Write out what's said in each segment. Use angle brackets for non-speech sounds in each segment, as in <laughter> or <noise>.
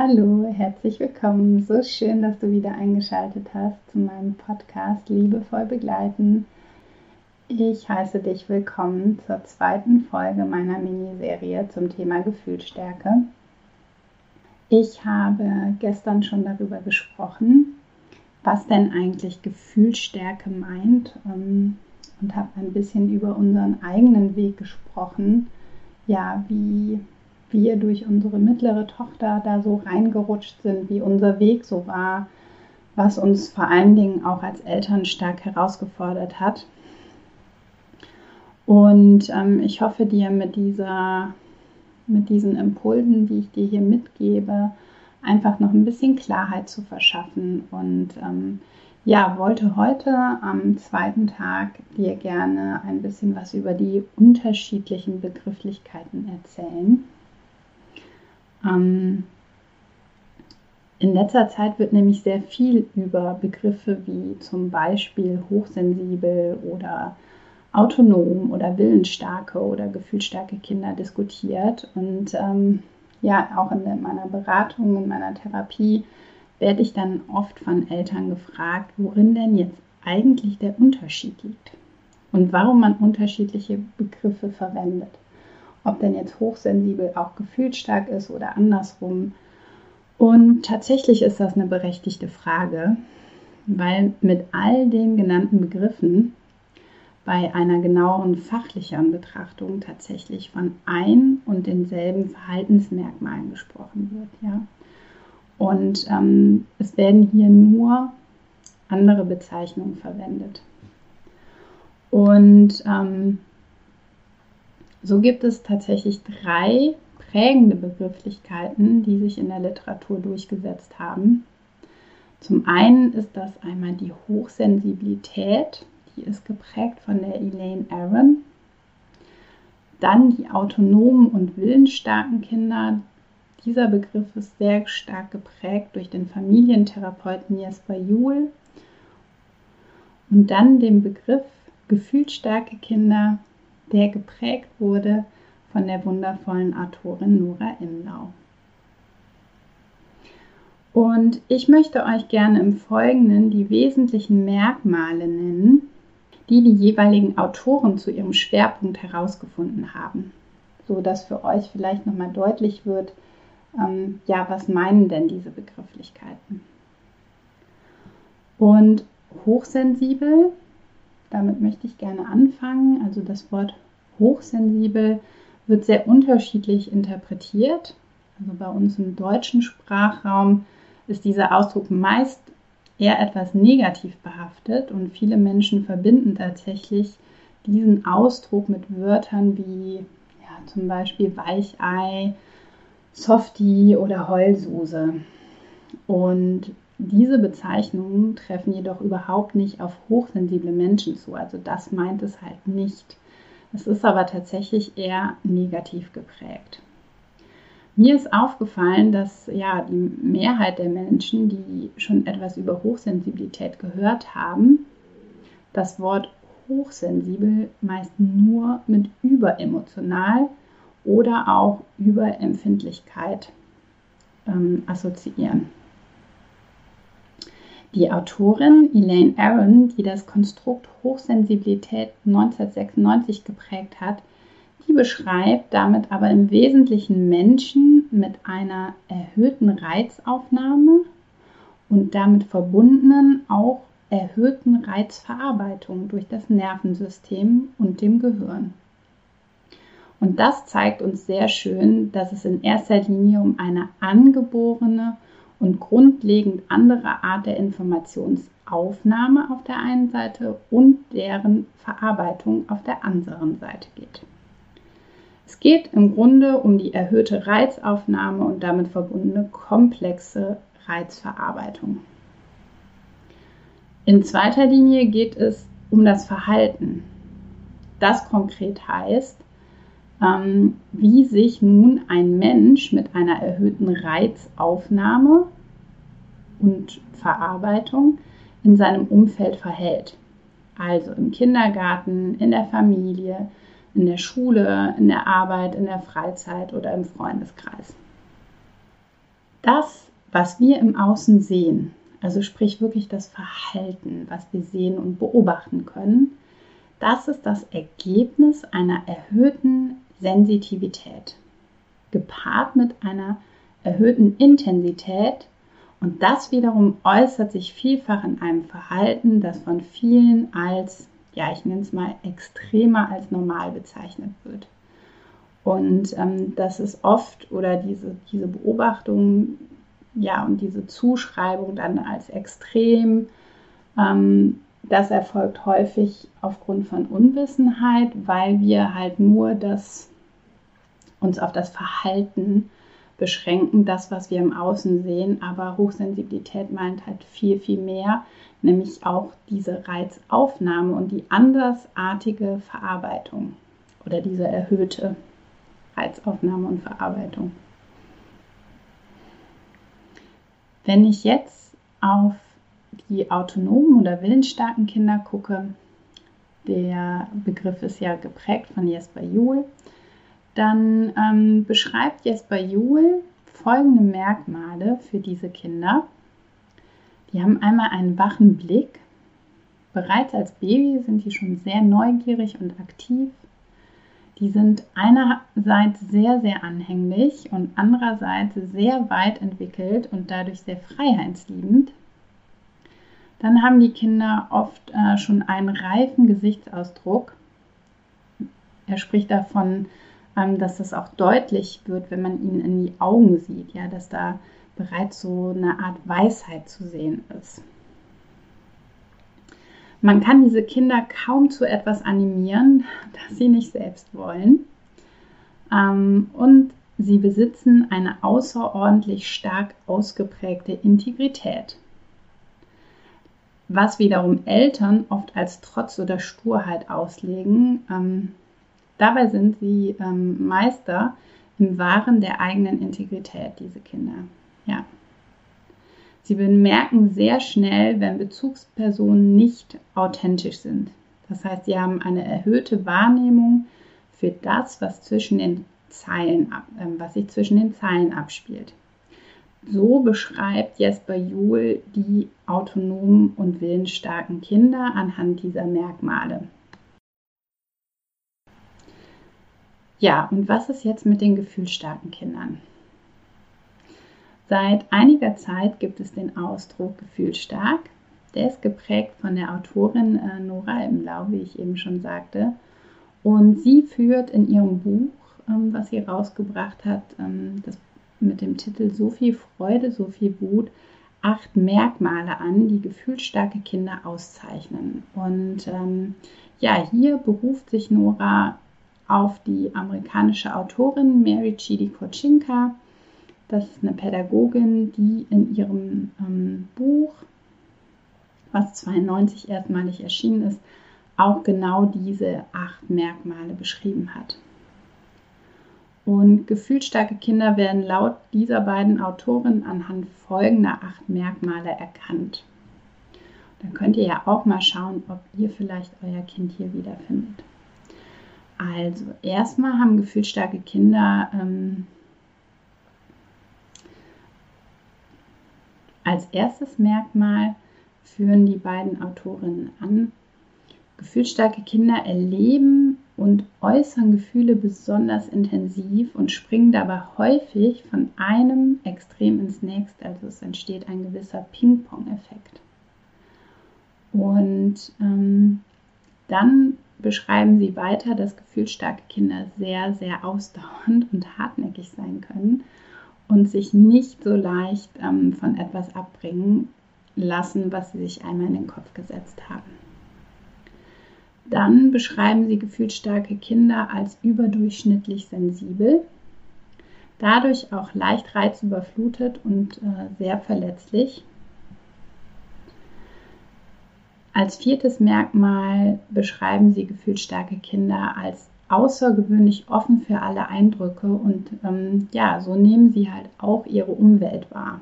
Hallo, herzlich willkommen. So schön, dass du wieder eingeschaltet hast zu meinem Podcast Liebevoll begleiten. Ich heiße dich willkommen zur zweiten Folge meiner Miniserie zum Thema Gefühlsstärke. Ich habe gestern schon darüber gesprochen, was denn eigentlich Gefühlsstärke meint ähm, und habe ein bisschen über unseren eigenen Weg gesprochen. Ja, wie wir durch unsere mittlere Tochter da so reingerutscht sind, wie unser Weg so war, was uns vor allen Dingen auch als Eltern stark herausgefordert hat. Und ähm, ich hoffe dir mit dieser, mit diesen Impulsen, die ich dir hier mitgebe, einfach noch ein bisschen Klarheit zu verschaffen. Und ähm, ja, wollte heute am zweiten Tag dir gerne ein bisschen was über die unterschiedlichen Begrifflichkeiten erzählen. Ähm, in letzter Zeit wird nämlich sehr viel über Begriffe wie zum Beispiel hochsensibel oder autonom oder willensstarke oder gefühlsstarke Kinder diskutiert. Und ähm, ja, auch in meiner Beratung, in meiner Therapie werde ich dann oft von Eltern gefragt, worin denn jetzt eigentlich der Unterschied liegt und warum man unterschiedliche Begriffe verwendet ob denn jetzt hochsensibel auch gefühlsstark ist oder andersrum. Und tatsächlich ist das eine berechtigte Frage, weil mit all den genannten Begriffen bei einer genaueren fachlichen Betrachtung tatsächlich von ein und denselben Verhaltensmerkmalen gesprochen wird. Ja? Und ähm, es werden hier nur andere Bezeichnungen verwendet. Und ähm, so gibt es tatsächlich drei prägende Begrifflichkeiten, die sich in der Literatur durchgesetzt haben. Zum einen ist das einmal die Hochsensibilität, die ist geprägt von der Elaine Aron. Dann die autonomen und willensstarken Kinder. Dieser Begriff ist sehr stark geprägt durch den Familientherapeuten Jesper Juhl. Und dann den Begriff gefühlsstarke Kinder der geprägt wurde von der wundervollen Autorin Nora Imlau. Und ich möchte euch gerne im Folgenden die wesentlichen Merkmale nennen, die die jeweiligen Autoren zu ihrem Schwerpunkt herausgefunden haben, so dass für euch vielleicht nochmal deutlich wird, ähm, ja, was meinen denn diese Begrifflichkeiten? Und hochsensibel damit möchte ich gerne anfangen. Also das Wort hochsensibel wird sehr unterschiedlich interpretiert. Also bei uns im deutschen Sprachraum ist dieser Ausdruck meist eher etwas negativ behaftet und viele Menschen verbinden tatsächlich diesen Ausdruck mit Wörtern wie ja, zum Beispiel Weichei, Softie oder Heulsuse. Und diese Bezeichnungen treffen jedoch überhaupt nicht auf hochsensible Menschen zu. Also das meint es halt nicht. Es ist aber tatsächlich eher negativ geprägt. Mir ist aufgefallen, dass ja die Mehrheit der Menschen, die schon etwas über Hochsensibilität gehört haben, das Wort hochsensibel meist nur mit überemotional oder auch Überempfindlichkeit ähm, assoziieren. Die Autorin Elaine Aron, die das Konstrukt Hochsensibilität 1996 geprägt hat, die beschreibt damit aber im Wesentlichen Menschen mit einer erhöhten Reizaufnahme und damit verbundenen auch erhöhten Reizverarbeitung durch das Nervensystem und dem Gehirn. Und das zeigt uns sehr schön, dass es in erster Linie um eine angeborene und grundlegend andere Art der Informationsaufnahme auf der einen Seite und deren Verarbeitung auf der anderen Seite geht. Es geht im Grunde um die erhöhte Reizaufnahme und damit verbundene komplexe Reizverarbeitung. In zweiter Linie geht es um das Verhalten. Das konkret heißt, ähm, wie sich nun ein Mensch mit einer erhöhten Reizaufnahme und Verarbeitung in seinem Umfeld verhält. Also im Kindergarten, in der Familie, in der Schule, in der Arbeit, in der Freizeit oder im Freundeskreis. Das, was wir im Außen sehen, also sprich wirklich das Verhalten, was wir sehen und beobachten können, das ist das Ergebnis einer erhöhten Sensitivität, gepaart mit einer erhöhten Intensität. Und das wiederum äußert sich vielfach in einem Verhalten, das von vielen als, ja, ich nenne es mal, extremer als normal bezeichnet wird. Und ähm, das ist oft oder diese, diese Beobachtung, ja, und diese Zuschreibung dann als extrem, ähm, das erfolgt häufig aufgrund von Unwissenheit, weil wir halt nur das, uns auf das Verhalten beschränken, das, was wir im Außen sehen. Aber Hochsensibilität meint halt viel, viel mehr, nämlich auch diese Reizaufnahme und die andersartige Verarbeitung oder diese erhöhte Reizaufnahme und Verarbeitung. Wenn ich jetzt auf die autonomen oder willensstarken Kinder gucke, der Begriff ist ja geprägt von Jesper Juhl, dann ähm, beschreibt Jesper Juhl folgende Merkmale für diese Kinder. Die haben einmal einen wachen Blick. Bereits als Baby sind die schon sehr neugierig und aktiv. Die sind einerseits sehr, sehr anhänglich und andererseits sehr weit entwickelt und dadurch sehr freiheitsliebend. Dann haben die Kinder oft äh, schon einen reifen Gesichtsausdruck. Er spricht davon, ähm, dass das auch deutlich wird, wenn man ihnen in die Augen sieht, ja, dass da bereits so eine Art Weisheit zu sehen ist. Man kann diese Kinder kaum zu etwas animieren, <laughs> das sie nicht selbst wollen. Ähm, und sie besitzen eine außerordentlich stark ausgeprägte Integrität was wiederum Eltern oft als Trotz oder Sturheit auslegen. Ähm, dabei sind sie ähm, Meister im Wahren der eigenen Integrität, diese Kinder. Ja. Sie bemerken sehr schnell, wenn Bezugspersonen nicht authentisch sind. Das heißt, sie haben eine erhöhte Wahrnehmung für das, was zwischen den Zeilen, äh, was sich zwischen den Zeilen abspielt. So beschreibt Jesper Juhl die autonomen und willensstarken Kinder anhand dieser Merkmale. Ja, und was ist jetzt mit den gefühlsstarken Kindern? Seit einiger Zeit gibt es den Ausdruck gefühlsstark. Der ist geprägt von der Autorin äh, Nora Imlau, wie ich eben schon sagte. Und sie führt in ihrem Buch, ähm, was sie rausgebracht hat, ähm, das mit dem Titel So viel Freude, so viel Wut acht Merkmale an, die gefühlsstarke Kinder auszeichnen. Und ähm, ja, hier beruft sich Nora auf die amerikanische Autorin Mary Chidi Kochinka. Das ist eine Pädagogin, die in ihrem ähm, Buch, was 92 erstmalig erschienen ist, auch genau diese acht Merkmale beschrieben hat. Und gefühlsstarke Kinder werden laut dieser beiden Autoren anhand folgender acht Merkmale erkannt. Dann könnt ihr ja auch mal schauen, ob ihr vielleicht euer Kind hier wiederfindet. Also, erstmal haben gefühlsstarke Kinder ähm, als erstes Merkmal führen die beiden Autorinnen an. Gefühlsstarke Kinder erleben und äußern Gefühle besonders intensiv und springen dabei häufig von einem Extrem ins nächste. Also es entsteht ein gewisser Ping-Pong-Effekt. Und ähm, dann beschreiben sie weiter, dass gefühlsstarke Kinder sehr, sehr ausdauernd und hartnäckig sein können und sich nicht so leicht ähm, von etwas abbringen lassen, was sie sich einmal in den Kopf gesetzt haben. Dann beschreiben sie gefühlsstarke Kinder als überdurchschnittlich sensibel, dadurch auch leicht reizüberflutet und äh, sehr verletzlich. Als viertes Merkmal beschreiben sie gefühlsstarke Kinder als außergewöhnlich offen für alle Eindrücke und ähm, ja, so nehmen sie halt auch ihre Umwelt wahr.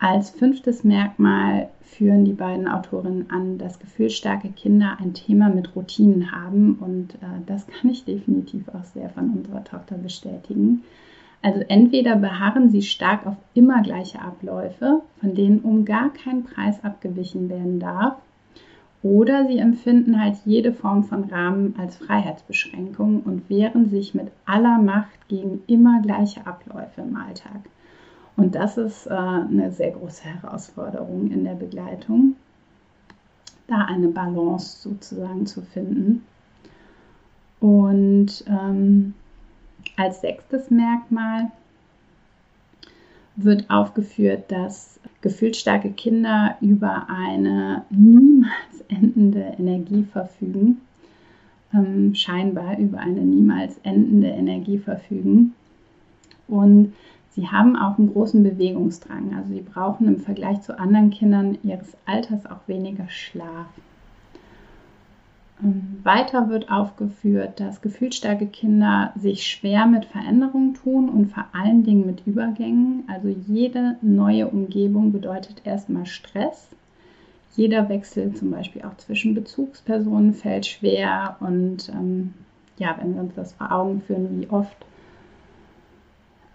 Als fünftes Merkmal führen die beiden Autorinnen an, dass gefühlsstarke Kinder ein Thema mit Routinen haben und äh, das kann ich definitiv auch sehr von unserer Tochter bestätigen. Also entweder beharren sie stark auf immer gleiche Abläufe, von denen um gar keinen Preis abgewichen werden darf, oder sie empfinden halt jede Form von Rahmen als Freiheitsbeschränkung und wehren sich mit aller Macht gegen immer gleiche Abläufe im Alltag. Und das ist äh, eine sehr große Herausforderung in der Begleitung, da eine Balance sozusagen zu finden. Und ähm, als sechstes Merkmal wird aufgeführt, dass gefühlsstarke Kinder über eine niemals endende Energie verfügen, ähm, scheinbar über eine niemals endende Energie verfügen. Und sie haben auch einen großen Bewegungsdrang. Also sie brauchen im Vergleich zu anderen Kindern ihres Alters auch weniger Schlaf. Ähm, weiter wird aufgeführt, dass gefühlsstarke Kinder sich schwer mit Veränderungen tun und vor allen Dingen mit Übergängen. Also jede neue Umgebung bedeutet erstmal Stress. Jeder Wechsel zum Beispiel auch zwischen Bezugspersonen fällt schwer. Und ähm, ja, wenn wir uns das vor Augen führen, wie oft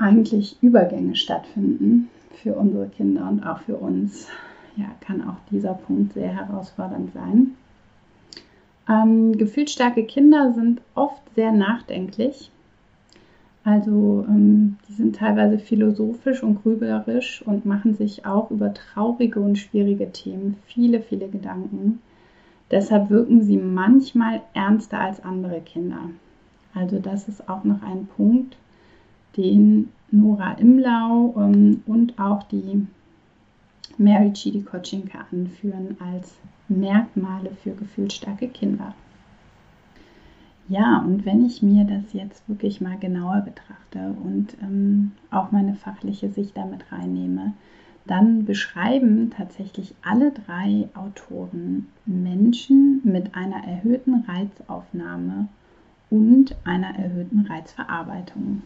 eigentlich Übergänge stattfinden für unsere Kinder und auch für uns, ja, kann auch dieser Punkt sehr herausfordernd sein. Ähm, gefühlsstarke Kinder sind oft sehr nachdenklich. Also ähm, die sind teilweise philosophisch und grüblerisch und machen sich auch über traurige und schwierige Themen viele, viele Gedanken. Deshalb wirken sie manchmal ernster als andere Kinder. Also das ist auch noch ein Punkt, den Nora Imlau ähm, und auch die Mary Chidi Kotschinka anführen als Merkmale für gefühlsstarke Kinder. Ja, und wenn ich mir das jetzt wirklich mal genauer betrachte und ähm, auch meine fachliche Sicht damit reinnehme, dann beschreiben tatsächlich alle drei Autoren Menschen mit einer erhöhten Reizaufnahme und einer erhöhten Reizverarbeitung.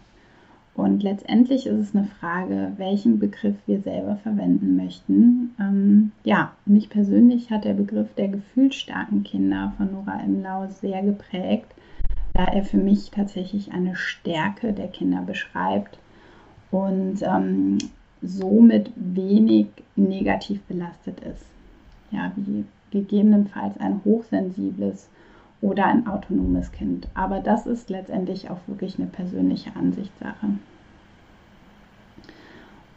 Und letztendlich ist es eine Frage, welchen Begriff wir selber verwenden möchten. Ähm, ja, mich persönlich hat der Begriff der gefühlsstarken Kinder von Nora Imlau sehr geprägt, da er für mich tatsächlich eine Stärke der Kinder beschreibt und ähm, somit wenig negativ belastet ist. Ja, wie gegebenenfalls ein hochsensibles oder ein autonomes Kind. Aber das ist letztendlich auch wirklich eine persönliche Ansichtssache.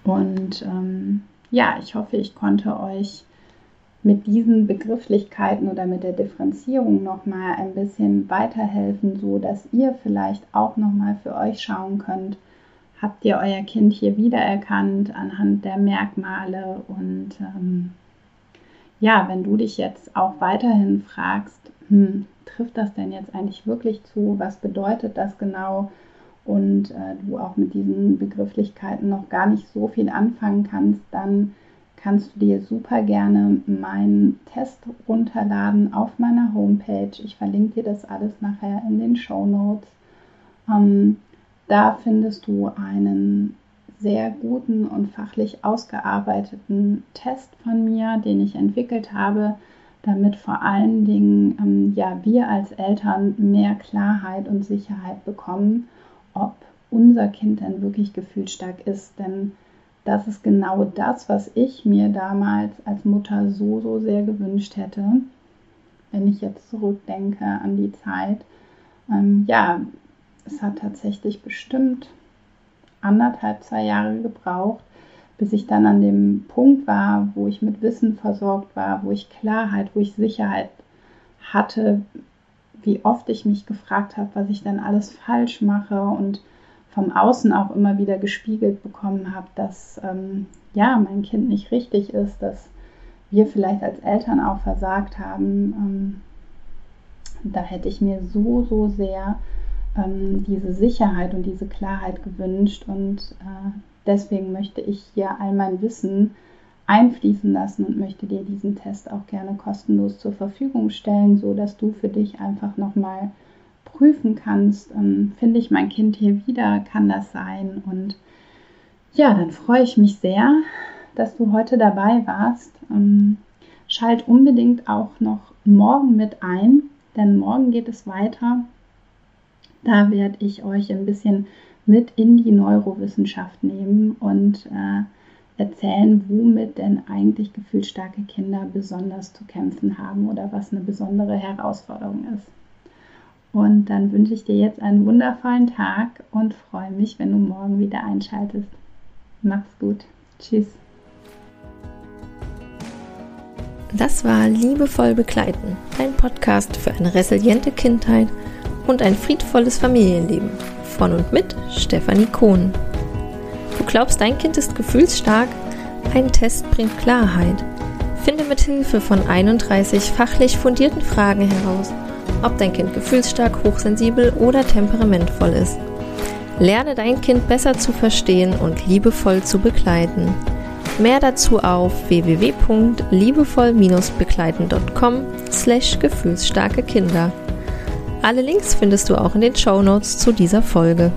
Und ähm, ja, ich hoffe, ich konnte euch mit diesen Begrifflichkeiten oder mit der Differenzierung nochmal ein bisschen weiterhelfen, so dass ihr vielleicht auch nochmal für euch schauen könnt, habt ihr euer Kind hier wiedererkannt anhand der Merkmale und ähm, ja, wenn du dich jetzt auch weiterhin fragst, hm, trifft das denn jetzt eigentlich wirklich zu? Was bedeutet das genau? Und äh, du auch mit diesen Begrifflichkeiten noch gar nicht so viel anfangen kannst, dann kannst du dir super gerne meinen Test runterladen auf meiner Homepage. Ich verlinke dir das alles nachher in den Show Notes. Ähm, da findest du einen sehr guten und fachlich ausgearbeiteten Test von mir, den ich entwickelt habe, damit vor allen Dingen ähm, ja, wir als Eltern mehr Klarheit und Sicherheit bekommen, ob unser Kind denn wirklich gefühlsstark ist. Denn das ist genau das, was ich mir damals als Mutter so, so sehr gewünscht hätte, wenn ich jetzt zurückdenke an die Zeit. Ähm, ja, es hat tatsächlich bestimmt anderthalb, zwei Jahre gebraucht, bis ich dann an dem Punkt war, wo ich mit Wissen versorgt war, wo ich Klarheit, wo ich Sicherheit hatte, wie oft ich mich gefragt habe, was ich dann alles falsch mache und vom Außen auch immer wieder gespiegelt bekommen habe, dass ähm, ja mein Kind nicht richtig ist, dass wir vielleicht als Eltern auch versagt haben. Ähm, da hätte ich mir so, so sehr ähm, diese Sicherheit und diese Klarheit gewünscht. Und äh, deswegen möchte ich hier all mein Wissen einfließen lassen und möchte dir diesen Test auch gerne kostenlos zur Verfügung stellen, so dass du für dich einfach nochmal prüfen kannst, ähm, finde ich mein Kind hier wieder, kann das sein? Und ja, dann freue ich mich sehr, dass du heute dabei warst. Ähm, schalt unbedingt auch noch morgen mit ein, denn morgen geht es weiter. Da werde ich euch ein bisschen mit in die Neurowissenschaft nehmen und äh, erzählen, womit denn eigentlich gefühlsstarke Kinder besonders zu kämpfen haben oder was eine besondere Herausforderung ist. Und dann wünsche ich dir jetzt einen wundervollen Tag und freue mich, wenn du morgen wieder einschaltest. Mach's gut. Tschüss. Das war Liebevoll begleiten, dein Podcast für eine resiliente Kindheit und ein friedvolles Familienleben. Von und mit Stefanie Kohn. Du glaubst, dein Kind ist gefühlsstark? Ein Test bringt Klarheit. Finde mit Hilfe von 31 fachlich fundierten Fragen heraus, ob dein Kind gefühlsstark, hochsensibel oder temperamentvoll ist. Lerne dein Kind besser zu verstehen und liebevoll zu begleiten. Mehr dazu auf www.liebevoll-begleiten.com slash gefühlsstarke Kinder. Alle Links findest du auch in den Show Notes zu dieser Folge.